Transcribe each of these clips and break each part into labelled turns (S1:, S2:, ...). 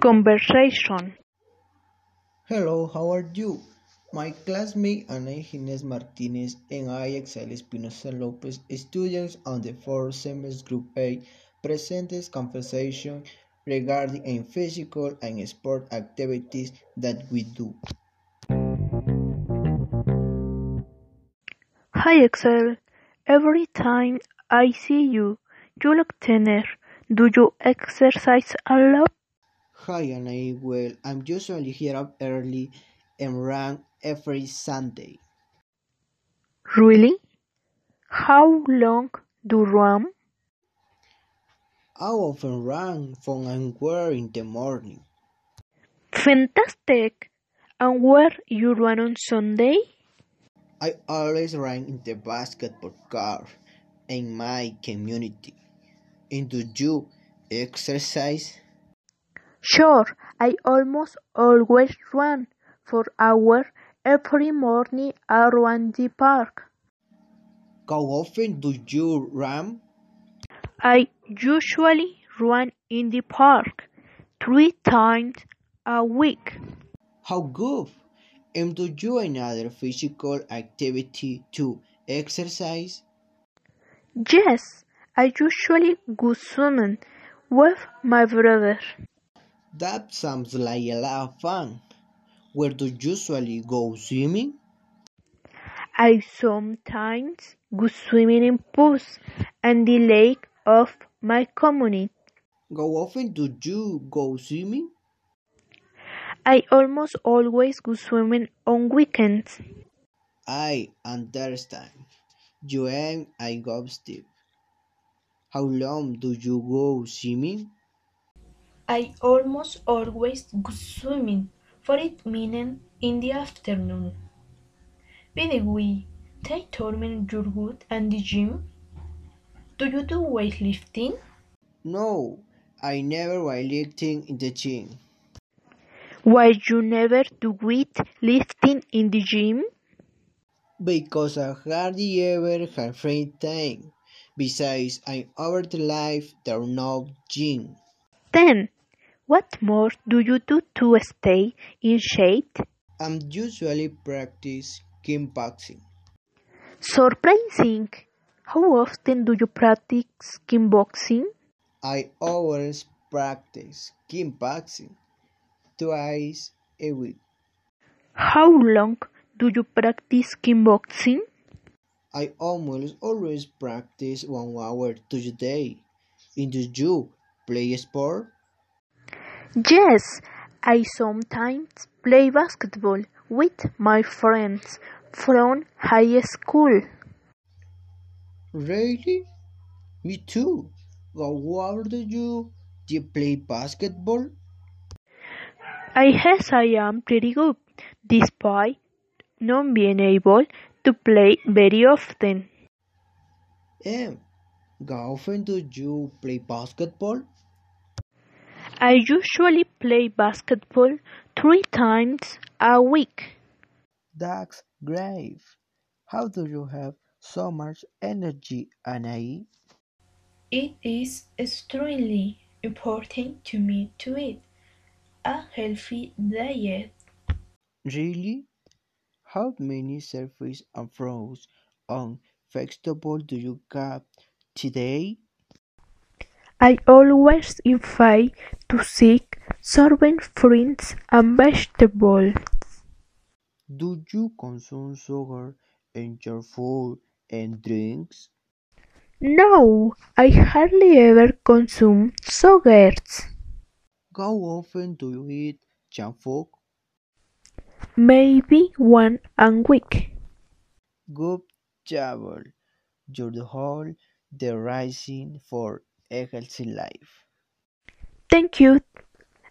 S1: Conversation
S2: Hello, how are you? My classmate Ana Inés Martinez and I, Axel Espinosa Lopez, students on the fourth semester Group A, presents conversation regarding a physical and sport activities that we do.
S1: Hi Axel. Every time I see you, you look thinner. Do you exercise a lot?
S2: Hi Ana, well, I'm usually here up early and run every Sunday.
S1: Really? How long do you run?
S2: I often run from and where in the morning.
S1: Fantastic! And where you run on Sunday?
S2: I always run in the basketball court in my community. And do you exercise?
S1: Sure, I almost always run for hours every morning around the park.
S2: How often do you run?
S1: I usually run in the park three times a week.
S2: How good! And do you another physical activity to exercise?
S1: Yes, I usually go swimming with my brother.
S2: That sounds like a lot of fun. Where do you usually go swimming?
S1: I sometimes go swimming in pools and the lake of my community.
S2: How often do you go swimming?
S1: I almost always go swimming on weekends.
S2: I understand. You and I go Steve. How long do you go swimming?
S3: I almost always go swimming for it minutes in the afternoon. By the way, they told me you're good at the gym. Do you do weightlifting?
S2: No, I never weightlifting in the gym.
S1: Why you never do weight lifting in the gym?
S2: Because I hardly ever have free time. Besides, I'm over the life there no gym.
S1: Then, what more do you do to stay in shape?
S2: I'm usually practice kickboxing.
S1: Surprising! How often do you practice kickboxing?
S2: I always practice kickboxing twice a week.
S1: How long do you practice kickboxing?
S2: I almost always practice one hour to day. And do you play sport?
S1: Yes, I sometimes play basketball with my friends from high school.
S2: Really? Me too. How old do you? Do you play basketball?
S1: I guess I am pretty good, despite not being able to play very often.
S2: And how often do you play basketball?
S1: I usually play basketball three times a week.
S2: That's great. How do you have so much energy, Anai?
S3: It is extremely important to me to eat a healthy diet.
S2: Really? How many services and fruits and vegetables do you have today?
S1: I always invite to seek serving fruits and vegetables.
S2: Do you consume sugar in your food and drinks?
S1: No, I hardly ever consume sugars.
S2: How often do you eat junk food?
S1: Maybe one a week.
S2: Good job. You're the whole the rising for a healthy life.
S1: Thank you.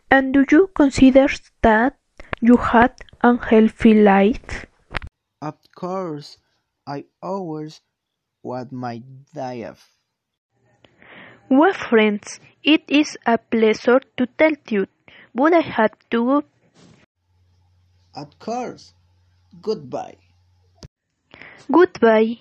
S1: And do you consider that you had a healthy life?
S2: Of course, I always want my diet.
S1: Well, friends, it is a pleasure to tell you, but I have to go.
S2: Of course. Goodbye.
S1: Goodbye.